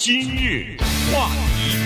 今日话题，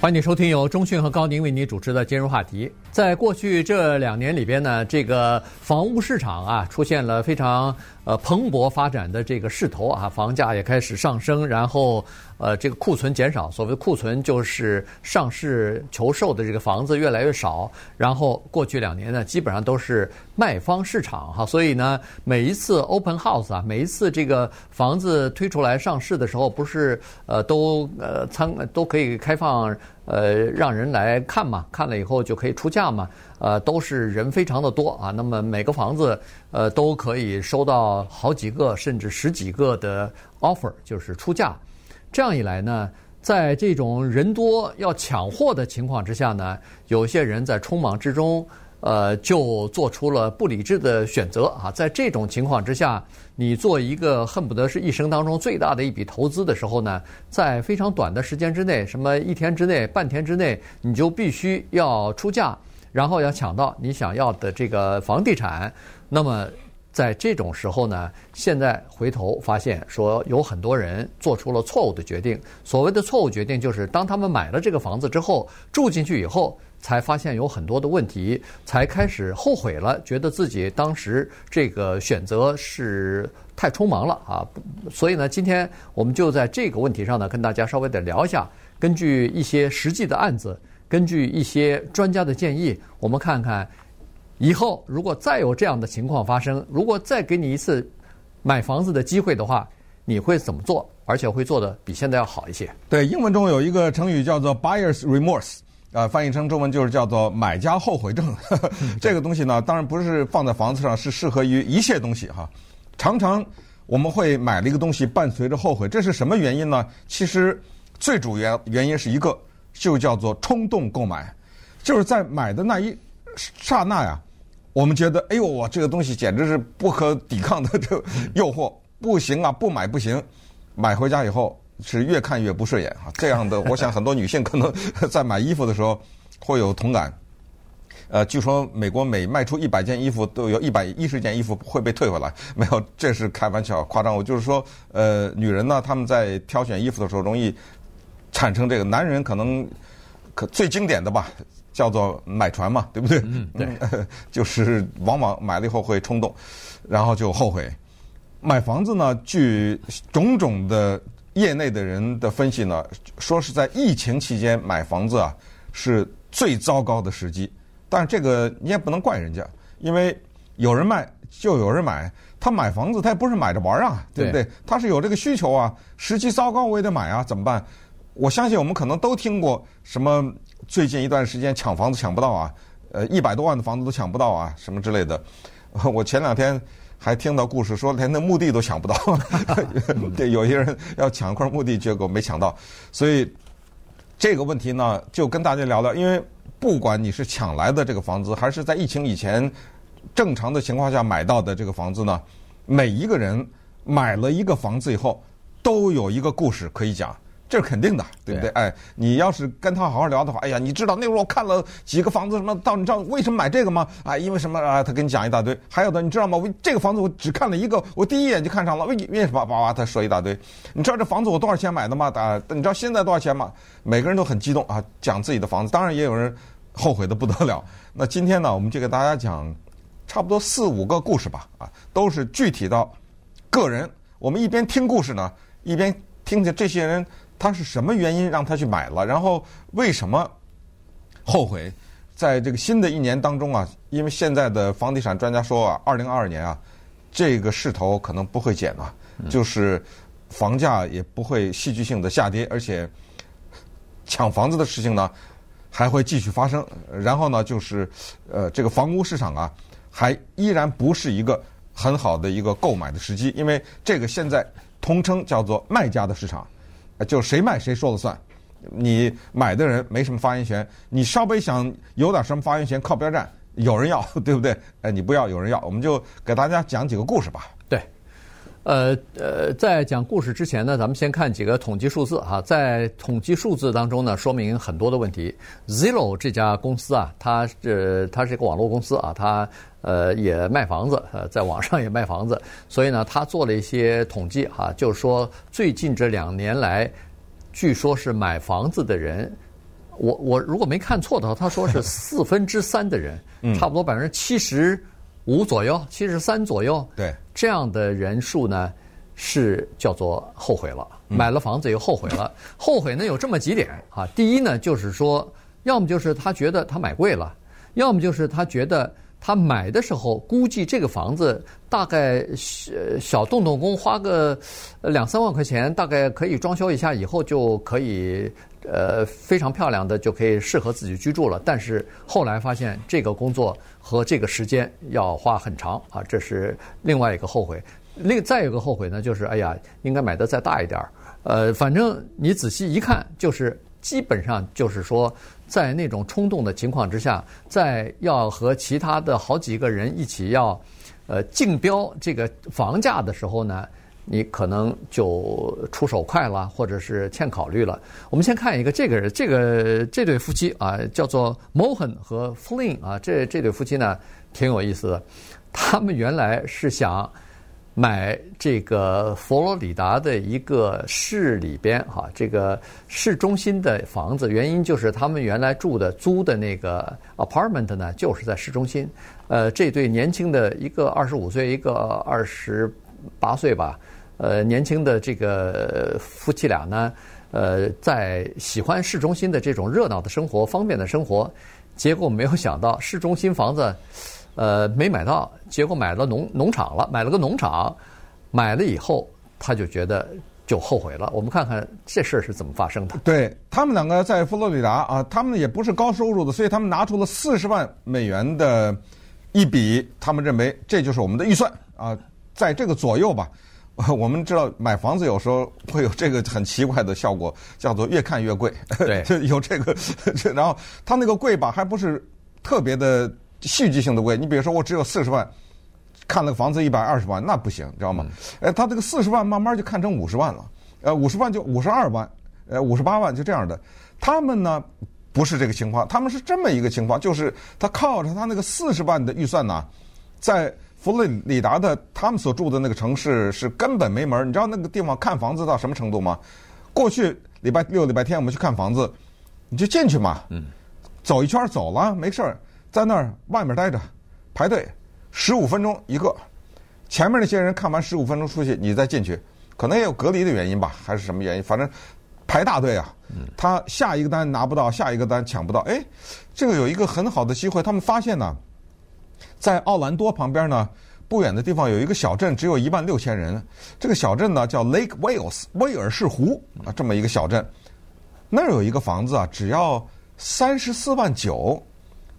欢迎你收听由中讯和高宁为你主持的今日话题。在过去这两年里边呢，这个房屋市场啊出现了非常呃蓬勃发展的这个势头啊，房价也开始上升，然后。呃，这个库存减少，所谓库存就是上市求售的这个房子越来越少。然后过去两年呢，基本上都是卖方市场哈，所以呢，每一次 open house 啊，每一次这个房子推出来上市的时候，不是呃都呃参都可以开放呃让人来看嘛，看了以后就可以出价嘛，呃都是人非常的多啊。那么每个房子呃都可以收到好几个甚至十几个的 offer，就是出价。这样一来呢，在这种人多要抢货的情况之下呢，有些人在匆忙之中，呃，就做出了不理智的选择啊。在这种情况之下，你做一个恨不得是一生当中最大的一笔投资的时候呢，在非常短的时间之内，什么一天之内、半天之内，你就必须要出价，然后要抢到你想要的这个房地产，那么。在这种时候呢，现在回头发现说有很多人做出了错误的决定。所谓的错误决定，就是当他们买了这个房子之后，住进去以后，才发现有很多的问题，才开始后悔了，觉得自己当时这个选择是太匆忙了啊。所以呢，今天我们就在这个问题上呢，跟大家稍微的聊一下。根据一些实际的案子，根据一些专家的建议，我们看看。以后如果再有这样的情况发生，如果再给你一次买房子的机会的话，你会怎么做？而且会做得比现在要好一些。对，英文中有一个成语叫做 “buyer's remorse”，啊，翻译成中文就是叫做“买家后悔症”。这个东西呢，当然不是放在房子上，是适合于一切东西哈。常常我们会买了一个东西，伴随着后悔，这是什么原因呢？其实最主要原因是一个，就叫做冲动购买，就是在买的那一刹那呀。我们觉得，哎呦，我这个东西简直是不可抵抗的 这诱惑，不行啊，不买不行。买回家以后是越看越不顺眼啊。这样的，我想很多女性可能 在买衣服的时候会有同感。呃，据说美国每卖出一百件衣服，都有一百一十件衣服会被退回来。没有，这是开玩笑，夸张。我就是说，呃，女人呢，她们在挑选衣服的时候容易产生这个，男人可能可最经典的吧。叫做买船嘛，对不对？嗯，对，就是往往买了以后会冲动，然后就后悔。买房子呢，据种种的业内的人的分析呢，说是在疫情期间买房子啊是最糟糕的时机。但是这个你也不能怪人家，因为有人卖就有人买。他买房子他也不是买着玩啊，对不对？他是有这个需求啊。时机糟糕我也得买啊，怎么办？我相信我们可能都听过什么。最近一段时间抢房子抢不到啊，呃，一百多万的房子都抢不到啊，什么之类的。我前两天还听到故事说，连那墓地都抢不到。对，有些人要抢一块墓地，结果没抢到。所以这个问题呢，就跟大家聊聊。因为不管你是抢来的这个房子，还是在疫情以前正常的情况下买到的这个房子呢，每一个人买了一个房子以后，都有一个故事可以讲。这是肯定的，对不对？哎，你要是跟他好好聊的话，哎呀，你知道那会儿我看了几个房子，什么到你知道为什么买这个吗？啊，因为什么啊？他跟你讲一大堆。还有的，你知道吗？我这个房子我只看了一个，我第一眼就看上了。为为什么？哇哇，他说一大堆。你知道这房子我多少钱买的吗？啊，你知道现在多少钱吗？每个人都很激动啊，讲自己的房子。当然也有人后悔的不得了。那今天呢，我们就给大家讲差不多四五个故事吧，啊，都是具体到个人。我们一边听故事呢，一边听着这些人。他是什么原因让他去买了？然后为什么后悔？在这个新的一年当中啊，因为现在的房地产专家说啊，二零二二年啊，这个势头可能不会减啊，就是房价也不会戏剧性的下跌，而且抢房子的事情呢还会继续发生。然后呢，就是呃，这个房屋市场啊，还依然不是一个很好的一个购买的时机，因为这个现在通称叫做卖家的市场。就谁卖谁说了算，你买的人没什么发言权，你稍微想有点什么发言权，靠边站，有人要，对不对？哎，你不要，有人要，我们就给大家讲几个故事吧。对，呃呃，在讲故事之前呢，咱们先看几个统计数字哈。在统计数字当中呢，说明很多的问题。Zillow 这家公司啊，它这它是一个网络公司啊，它呃也卖房子，呃，在网上也卖房子，所以呢，它做了一些统计哈，就是说最近这两年来，据说是买房子的人，我我如果没看错的话，他说是 四分之三的人，差不多百分之七十五左右，七十三左右。对。这样的人数呢，是叫做后悔了，买了房子又后悔了。后悔呢有这么几点啊，第一呢就是说，要么就是他觉得他买贵了，要么就是他觉得他买的时候估计这个房子大概小小动动工花个两三万块钱，大概可以装修一下，以后就可以呃非常漂亮的就可以适合自己居住了。但是后来发现这个工作。和这个时间要花很长啊，这是另外一个后悔。另再有个后悔呢，就是哎呀，应该买的再大一点儿。呃，反正你仔细一看，就是基本上就是说，在那种冲动的情况之下，在要和其他的好几个人一起要呃竞标这个房价的时候呢。你可能就出手快了，或者是欠考虑了。我们先看一个这个人这个这对夫妻啊，叫做 Mohan 和 Flynn 啊，这这对夫妻呢挺有意思的。他们原来是想买这个佛罗里达的一个市里边哈，这个市中心的房子，原因就是他们原来住的租的那个 apartment 呢，就是在市中心。呃，这对年轻的一个二十五岁，一个二十八岁吧。呃，年轻的这个夫妻俩呢，呃，在喜欢市中心的这种热闹的生活、方便的生活，结果没有想到市中心房子，呃，没买到，结果买了农农场了，买了个农场，买了以后他就觉得就后悔了。我们看看这事儿是怎么发生的。对，他们两个在佛罗里达啊，他们也不是高收入的，所以他们拿出了四十万美元的一笔，他们认为这就是我们的预算啊，在这个左右吧。我们知道买房子有时候会有这个很奇怪的效果，叫做越看越贵。对，有这个，然后他那个贵吧，还不是特别的戏剧性的贵。你比如说，我只有四十万，看了个房子一百二十万，那不行，知道吗？哎，他这个四十万慢慢就看成五十万了，呃，五十万就五十二万，呃，五十八万就这样的。他们呢不是这个情况，他们是这么一个情况，就是他靠着他那个四十万的预算呢，在。佛罗里达的他们所住的那个城市是根本没门儿，你知道那个地方看房子到什么程度吗？过去礼拜六、礼拜天我们去看房子，你就进去嘛，走一圈走了没事儿，在那儿外面待着排队，十五分钟一个。前面那些人看完十五分钟出去，你再进去，可能也有隔离的原因吧，还是什么原因？反正排大队啊。他下一个单拿不到，下一个单抢不到。哎，这个有一个很好的机会，他们发现呢。在奥兰多旁边呢，不远的地方有一个小镇，只有一万六千人。这个小镇呢叫 Lake Wales，威尔士湖啊，这么一个小镇。那儿有一个房子啊，只要三十四万九，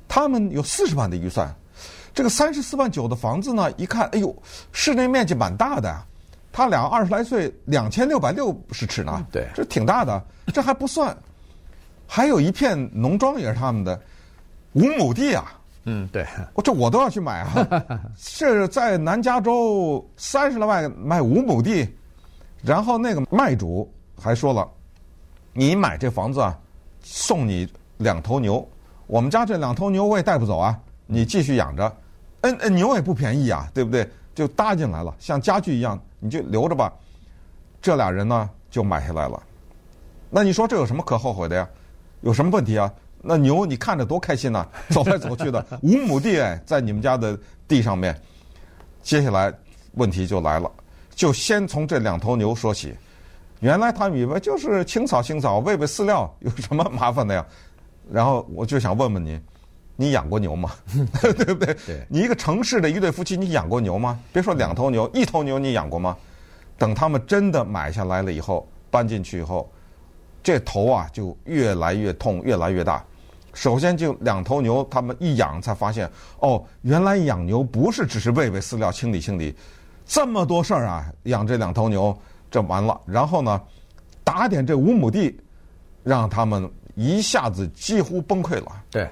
他们有四十万的预算。这个三十四万九的房子呢，一看，哎呦，室内面积蛮大的。他俩二十来岁，两千六百六十尺呢，对，这挺大的。这还不算，还有一片农庄也是他们的，五亩地啊。嗯，对，我这我都要去买啊！是在南加州三十来万买五亩地，然后那个卖主还说了，你买这房子啊，送你两头牛。我们家这两头牛我也带不走啊，你继续养着。嗯嗯，牛也不便宜啊，对不对？就搭进来了，像家具一样，你就留着吧。这俩人呢就买下来了。那你说这有什么可后悔的呀？有什么问题啊？那牛你看着多开心呐，走来走去的，五亩地哎，在你们家的地上面。接下来问题就来了，就先从这两头牛说起。原来他们以为就是清扫清扫，喂喂饲料，有什么麻烦的呀？然后我就想问问您，你养过牛吗？对不对？对。你一个城市的一对夫妻，你养过牛吗？别说两头牛，一头牛你养过吗？等他们真的买下来了以后，搬进去以后。这头啊，就越来越痛，越来越大。首先就两头牛，他们一养才发现，哦，原来养牛不是只是喂喂饲料、清理清理，这么多事儿啊！养这两头牛，这完了。然后呢，打点这五亩地，让他们一下子几乎崩溃了。对，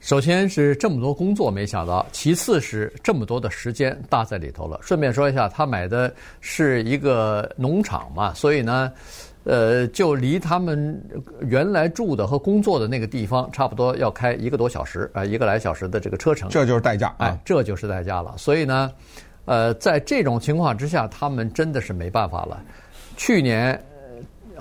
首先是这么多工作没想到，其次是这么多的时间搭在里头了。顺便说一下，他买的是一个农场嘛，所以呢，呃，就离他们原来住的和工作的那个地方差不多要开一个多小时啊，一个来小时的这个车程。这就是代价，哎，这就是代价了。所以呢，呃，在这种情况之下，他们真的是没办法了。去年。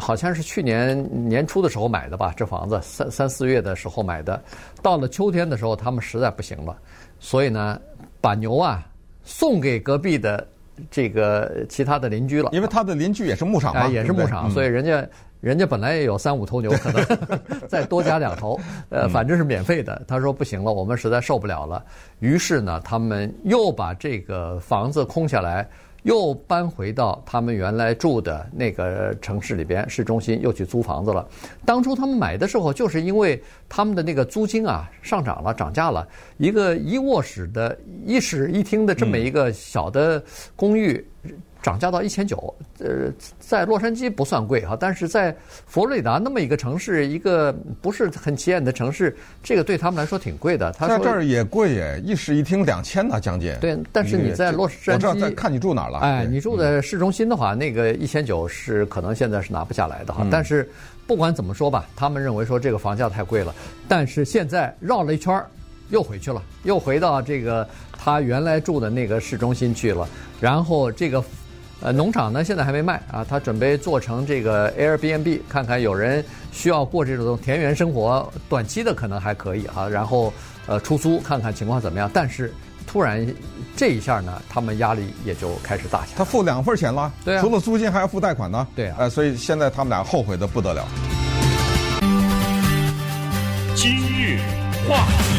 好像是去年年初的时候买的吧，这房子三三四月的时候买的，到了秋天的时候，他们实在不行了，所以呢，把牛啊送给隔壁的这个其他的邻居了。因为他的邻居也是牧场嘛，也是牧场，所以人家人家本来也有三五头牛，可能再多加两头，呃，反正是免费的。他说不行了，我们实在受不了了，于是呢，他们又把这个房子空下来。又搬回到他们原来住的那个城市里边，市中心又去租房子了。当初他们买的时候，就是因为他们的那个租金啊上涨了，涨价了。一个一卧室的一室一厅的这么一个小的公寓。涨价到一千九，呃，在洛杉矶不算贵哈，但是在佛罗里达那么一个城市，一个不是很起眼的城市，这个对他们来说挺贵的。他说在这儿也贵耶，一室一厅两千呢，将近。对，但是你在洛杉矶，我知道在看你住哪儿了。哎，你住在市中心的话，那个一千九是可能现在是拿不下来的哈。但是不管怎么说吧，他们认为说这个房价太贵了，但是现在绕了一圈儿，又回去了，又回到这个他原来住的那个市中心去了，然后这个。呃，农场呢现在还没卖啊，他准备做成这个 Airbnb，看看有人需要过这种田园生活，短期的可能还可以啊，然后呃出租看看情况怎么样。但是突然这一下呢，他们压力也就开始大起来。他付两份钱了，对啊，除了租金还要付贷款呢，对啊，呃，所以现在他们俩后悔的不得了。今日话题。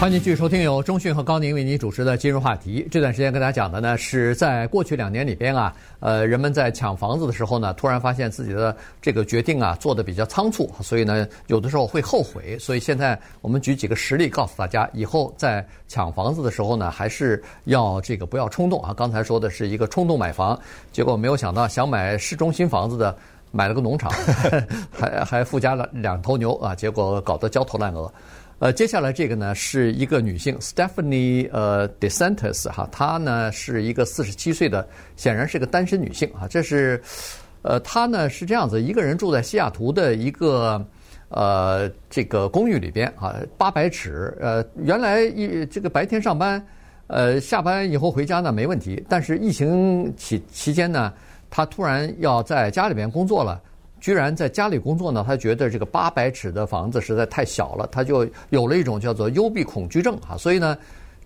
欢迎继续收听由中讯和高宁为您主持的今日话题。这段时间跟大家讲的呢，是在过去两年里边啊，呃，人们在抢房子的时候呢，突然发现自己的这个决定啊做得比较仓促，所以呢，有的时候会后悔。所以现在我们举几个实例告诉大家，以后在抢房子的时候呢，还是要这个不要冲动啊。刚才说的是一个冲动买房，结果没有想到想买市中心房子的买了个农场，还还附加了两头牛啊，结果搞得焦头烂额。呃，接下来这个呢是一个女性，Stephanie 呃 DeSantis 哈，她呢是一个四十七岁的，显然是个单身女性啊。这是，呃，她呢是这样子，一个人住在西雅图的一个呃这个公寓里边啊，八百尺。呃，原来一这个白天上班，呃，下班以后回家呢没问题，但是疫情期期间呢，她突然要在家里边工作了。居然在家里工作呢？他觉得这个八百尺的房子实在太小了，他就有了一种叫做幽闭恐惧症啊。所以呢，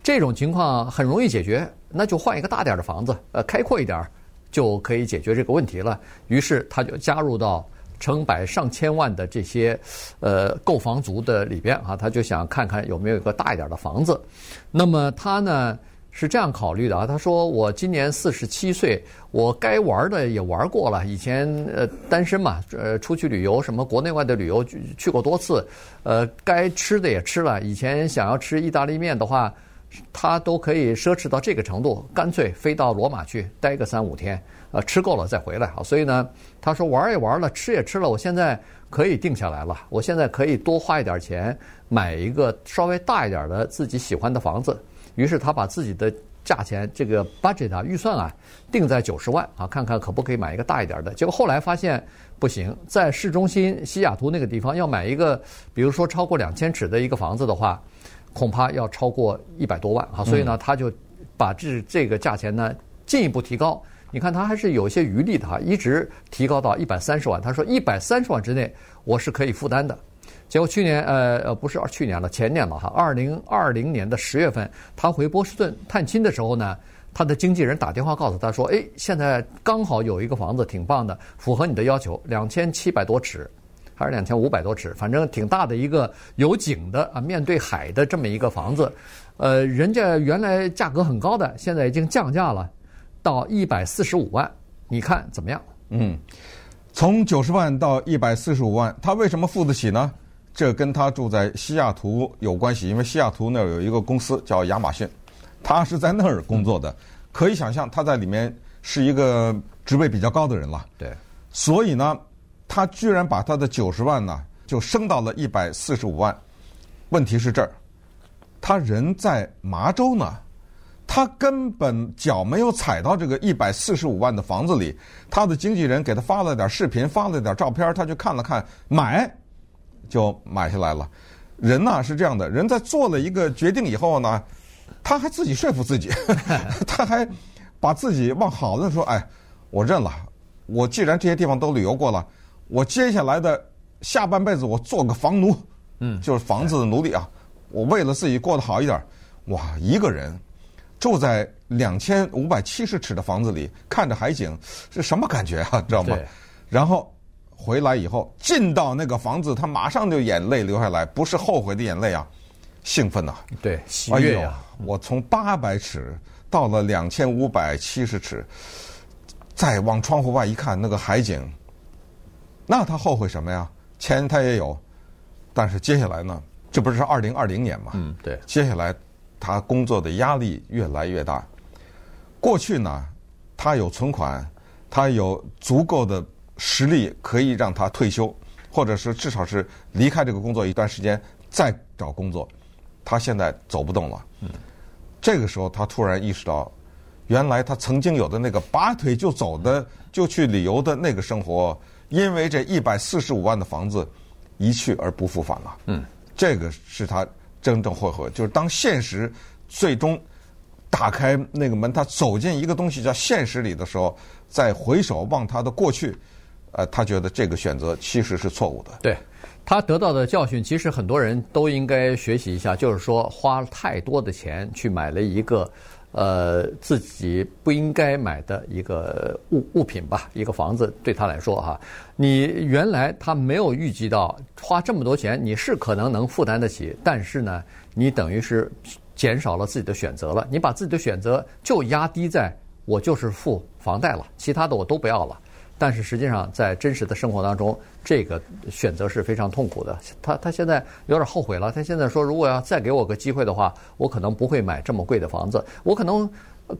这种情况很容易解决，那就换一个大点的房子，呃，开阔一点就可以解决这个问题了。于是他就加入到成百上千万的这些呃购房族的里边啊，他就想看看有没有一个大一点的房子。那么他呢？是这样考虑的啊，他说：“我今年四十七岁，我该玩的也玩过了。以前呃单身嘛，呃出去旅游，什么国内外的旅游去过多次，呃该吃的也吃了。以前想要吃意大利面的话，他都可以奢侈到这个程度，干脆飞到罗马去待个三五天，呃吃够了再回来啊。所以呢，他说玩也玩了，吃也吃了，我现在可以定下来了。我现在可以多花一点钱，买一个稍微大一点的自己喜欢的房子。”于是他把自己的价钱这个 budget 啊预算啊定在九十万啊，看看可不可以买一个大一点的。结果后来发现不行，在市中心西雅图那个地方要买一个，比如说超过两千尺的一个房子的话，恐怕要超过一百多万啊。所以呢，他就把这这个价钱呢进一步提高。你看他还是有一些余力的哈，一直提高到一百三十万。他说一百三十万之内我是可以负担的。结果去年，呃呃，不是去年了，前年了哈。二零二零年的十月份，他回波士顿探亲的时候呢，他的经纪人打电话告诉他说：“哎，现在刚好有一个房子挺棒的，符合你的要求，两千七百多尺，还是两千五百多尺，反正挺大的一个有景的啊，面对海的这么一个房子。呃，人家原来价格很高的，现在已经降价了，到一百四十五万，你看怎么样？嗯，从九十万到一百四十五万，他为什么付得起呢？”这跟他住在西雅图有关系，因为西雅图那儿有一个公司叫亚马逊，他是在那儿工作的，可以想象他在里面是一个职位比较高的人了。对，所以呢，他居然把他的九十万呢就升到了一百四十五万，问题是这儿，他人在麻州呢，他根本脚没有踩到这个一百四十五万的房子里。他的经纪人给他发了点视频，发了点照片，他去看了看，买就买下来了。人呢是这样的，人在做了一个决定以后呢，他还自己说服自己，他还把自己往好的说，哎，我认了。我既然这些地方都旅游过了，我接下来的下半辈子我做个房奴，嗯，就是房子的奴隶啊。我为了自己过得好一点，哇，一个人住在两千五百七十尺的房子里，看着海景，是什么感觉啊？知道吗？然后回来以后进到那个房子，他马上就眼泪流下来，不是后悔的眼泪啊，兴奋呐！对，喜悦呀！我从八百尺到了两千五百七十尺。再往窗户外一看，那个海景，那他后悔什么呀？钱他也有，但是接下来呢？这不是二零二零年嘛？嗯，对。接下来他工作的压力越来越大。过去呢，他有存款，他有足够的实力可以让他退休，或者是至少是离开这个工作一段时间再找工作。他现在走不动了。嗯。这个时候，他突然意识到。原来他曾经有的那个拔腿就走的、就去旅游的那个生活，因为这一百四十五万的房子一去而不复返了。嗯，这个是他真正后悔，就是当现实最终打开那个门，他走进一个东西叫现实里的时候，再回首望他的过去，呃，他觉得这个选择其实是错误的。对，他得到的教训，其实很多人都应该学习一下，就是说花太多的钱去买了一个。呃，自己不应该买的一个物物品吧，一个房子对他来说哈，你原来他没有预计到花这么多钱，你是可能能负担得起，但是呢，你等于是减少了自己的选择了，你把自己的选择就压低在我就是付房贷了，其他的我都不要了。但是实际上，在真实的生活当中，这个选择是非常痛苦的。他他现在有点后悔了。他现在说，如果要再给我个机会的话，我可能不会买这么贵的房子。我可能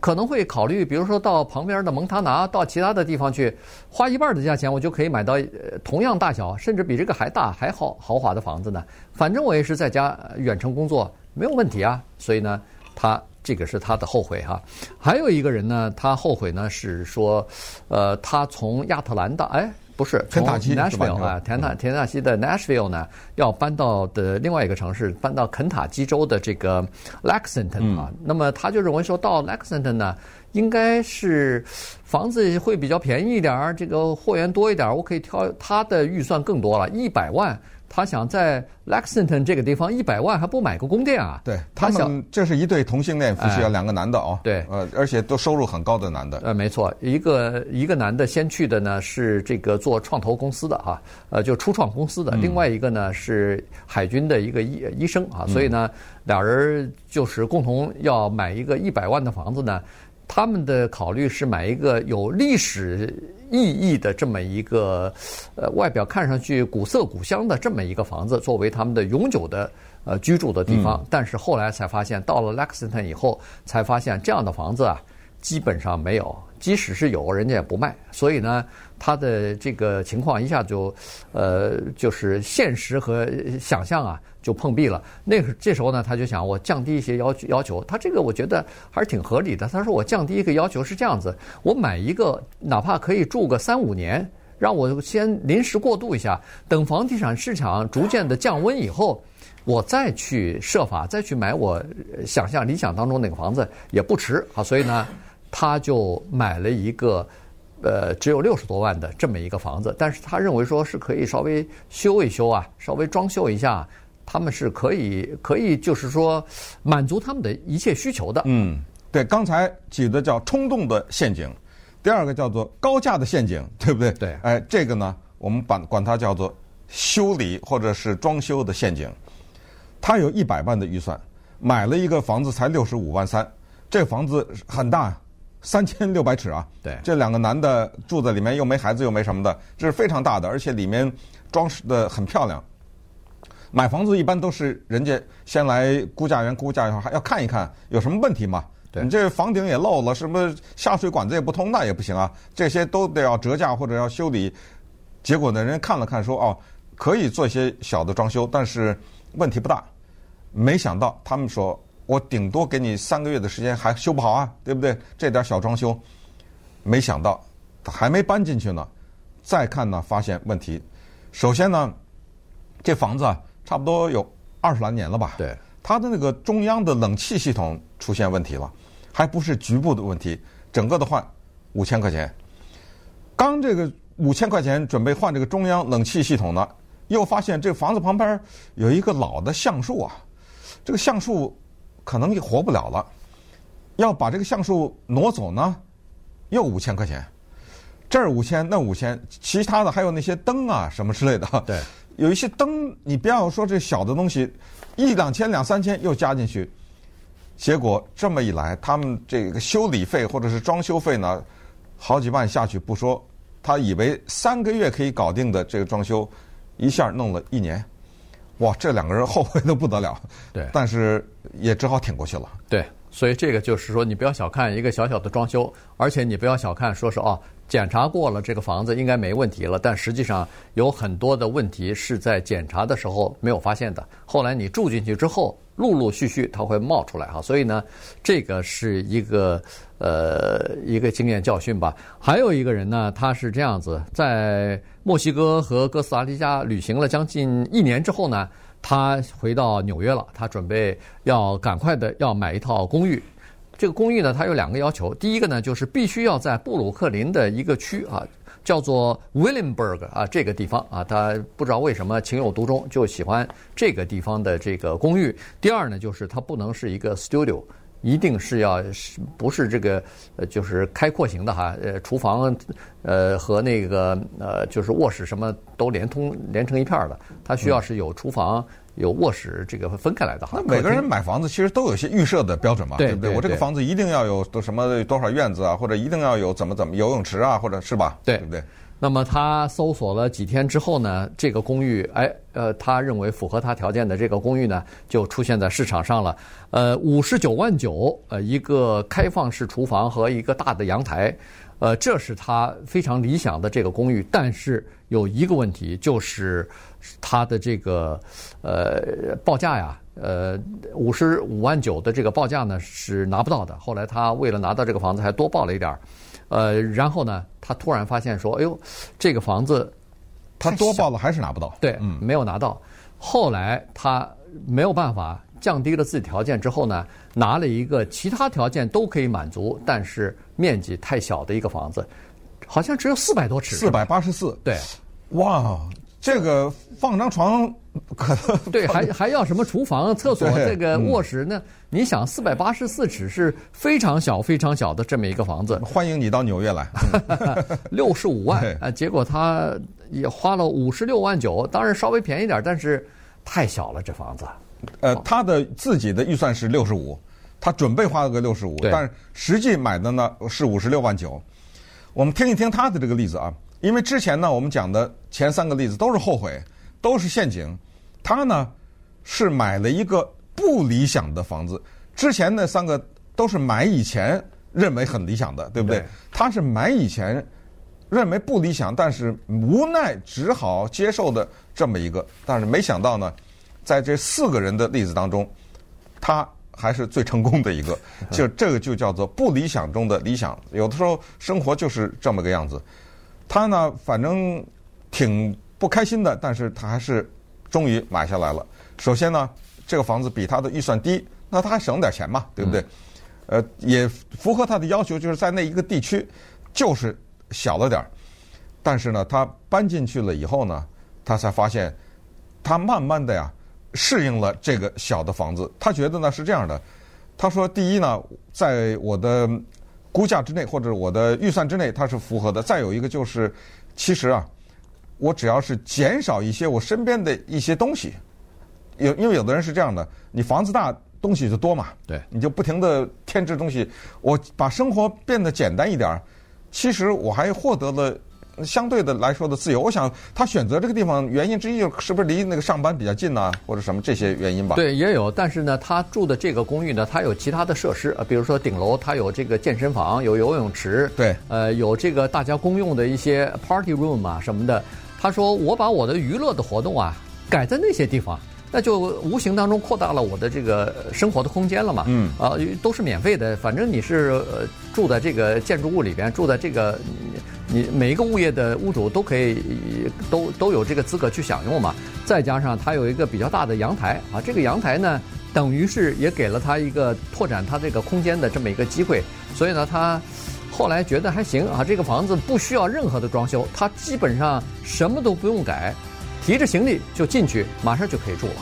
可能会考虑，比如说到旁边的蒙塔拿，到其他的地方去，花一半的价钱，我就可以买到同样大小，甚至比这个还大还好豪华的房子呢。反正我也是在家远程工作，没有问题啊。所以呢，他。这个是他的后悔哈，还有一个人呢，他后悔呢是说，呃，他从亚特兰大，哎，不是，肯塔基，Nashville 啊，田纳田纳西的 Nashville 呢，要搬到的另外一个城市，搬到肯塔基州的这个 Lexington 啊。那么他就认为说到 Lexington 呢，应该是房子会比较便宜一点儿，这个货源多一点儿，我可以挑。他的预算更多了，一百万。他想在 Lexington 这个地方一百万还不买个宫殿啊？对，他想这是一对同性恋夫妻啊，两个男的哦。对，呃，而且都收入很高的男的。呃，没错，一个一个男的先去的呢是这个做创投公司的哈，呃，就初创公司的；另外一个呢是海军的一个医医生啊，所以呢，俩人就是共同要买一个一百万的房子呢。他们的考虑是买一个有历史意义的这么一个，呃，外表看上去古色古香的这么一个房子，作为他们的永久的呃居住的地方。但是后来才发现，到了 Lexington 以后，才发现这样的房子啊，基本上没有。即使是有，人家也不卖。所以呢，他的这个情况一下就，呃，就是现实和想象啊就碰壁了。那这时候呢，他就想我降低一些要求要求。他这个我觉得还是挺合理的。他说我降低一个要求是这样子：我买一个哪怕可以住个三五年，让我先临时过渡一下，等房地产市场逐渐的降温以后，我再去设法再去买我想象理想当中那个房子也不迟啊。所以呢。他就买了一个，呃，只有六十多万的这么一个房子，但是他认为说是可以稍微修一修啊，稍微装修一下，他们是可以可以就是说满足他们的一切需求的。嗯，对，刚才举的叫冲动的陷阱，第二个叫做高价的陷阱，对不对？对。哎，这个呢，我们管管它叫做修理或者是装修的陷阱。他有一百万的预算，买了一个房子才六十五万三，这个房子很大。三千六百尺啊！对，这两个男的住在里面，又没孩子，又没什么的，这是非常大的，而且里面装饰的很漂亮。买房子一般都是人家先来估价员估价以后，还要看一看有什么问题嘛。对，你这房顶也漏了，什么下水管子也不通，那也不行啊。这些都得要折价或者要修理。结果呢，人家看了看说，哦，可以做一些小的装修，但是问题不大。没想到他们说，我顶多给你三个月的时间，还修不好啊，对不对？这点小装修，没想到还没搬进去呢，再看呢，发现问题。首先呢，这房子啊，差不多有二十来年了吧？对，它的那个中央的冷气系统出现问题了，还不是局部的问题，整个的换五千块钱。刚这个五千块钱准备换这个中央冷气系统呢，又发现这房子旁边有一个老的橡树啊，这个橡树。可能也活不了了，要把这个橡树挪走呢，又五千块钱，这儿五千那五千，其他的还有那些灯啊什么之类的。对，有一些灯，你不要说这小的东西，一两千两三千又加进去，结果这么一来，他们这个修理费或者是装修费呢，好几万下去不说，他以为三个月可以搞定的这个装修，一下弄了一年。哇，这两个人后悔的不得了，对，但是也只好挺过去了。对，所以这个就是说，你不要小看一个小小的装修，而且你不要小看说是哦，检查过了这个房子应该没问题了，但实际上有很多的问题是在检查的时候没有发现的。后来你住进去之后，陆陆续续它会冒出来哈。所以呢，这个是一个呃一个经验教训吧。还有一个人呢，他是这样子在。墨西哥和哥斯达黎加旅行了将近一年之后呢，他回到纽约了。他准备要赶快的要买一套公寓。这个公寓呢，它有两个要求。第一个呢，就是必须要在布鲁克林的一个区啊，叫做 Williamburg 啊这个地方啊，他不知道为什么情有独钟，就喜欢这个地方的这个公寓。第二呢，就是它不能是一个 studio。一定是要是不是这个呃，就是开阔型的哈，呃，厨房呃和那个呃就是卧室什么都连通连成一片的，它需要是有厨房有卧室这个分开来的哈。那每个人买房子其实都有些预设的标准嘛，对不对？我这个房子一定要有什么多少院子啊，或者一定要有怎么怎么游泳池啊，或者是吧？对，对不对？那么他搜索了几天之后呢，这个公寓，哎，呃，他认为符合他条件的这个公寓呢，就出现在市场上了。呃，五十九万九，呃，一个开放式厨房和一个大的阳台，呃，这是他非常理想的这个公寓。但是有一个问题，就是他的这个呃报价呀，呃，五十五万九的这个报价呢是拿不到的。后来他为了拿到这个房子，还多报了一点儿。呃，然后呢，他突然发现说：“哎呦，这个房子，他多报了还是拿不到。”对，嗯，没有拿到。后来他没有办法，降低了自己条件之后呢，拿了一个其他条件都可以满足，但是面积太小的一个房子，好像只有四百多尺，四百八十四。对，哇。这个放张床，可能对，还 还要什么厨房、厕所、这个卧室呢？你想，四百八十四尺是非常小、非常小的这么一个房子。欢迎你到纽约来，六十五万啊！结果他也花了五十六万九，当然稍微便宜点，但是太小了这房子。呃，他的自己的预算是六十五，他准备花了个六十五，但是实际买的呢是五十六万九。我们听一听他的这个例子啊。因为之前呢，我们讲的前三个例子都是后悔，都是陷阱。他呢是买了一个不理想的房子，之前那三个都是买以前认为很理想的，对不对？对。他是买以前认为不理想，但是无奈只好接受的这么一个。但是没想到呢，在这四个人的例子当中，他还是最成功的一个。就这个就叫做不理想中的理想。有的时候生活就是这么个样子。他呢，反正挺不开心的，但是他还是终于买下来了。首先呢，这个房子比他的预算低，那他还省点钱嘛，对不对？嗯、呃，也符合他的要求，就是在那一个地区，就是小了点儿。但是呢，他搬进去了以后呢，他才发现，他慢慢的呀适应了这个小的房子。他觉得呢是这样的，他说：第一呢，在我的。估价之内或者我的预算之内，它是符合的。再有一个就是，其实啊，我只要是减少一些我身边的一些东西，有因为有的人是这样的，你房子大，东西就多嘛，对，你就不停的添置东西。我把生活变得简单一点儿，其实我还获得了。相对的来说的自由，我想他选择这个地方原因之一就是不是离那个上班比较近呢，或者什么这些原因吧？对，也有。但是呢，他住的这个公寓呢，它有其他的设施，呃，比如说顶楼它有这个健身房，有游泳池，对，呃，有这个大家公用的一些 party room 啊什么的。他说，我把我的娱乐的活动啊改在那些地方，那就无形当中扩大了我的这个生活的空间了嘛。嗯。啊，都是免费的，反正你是呃住在这个建筑物里边，住在这个你每一个物业的屋主都可以都都有这个资格去享用嘛。再加上它有一个比较大的阳台啊，这个阳台呢，等于是也给了他一个拓展他这个空间的这么一个机会。所以呢，他。后来觉得还行啊，这个房子不需要任何的装修，他基本上什么都不用改，提着行李就进去，马上就可以住了。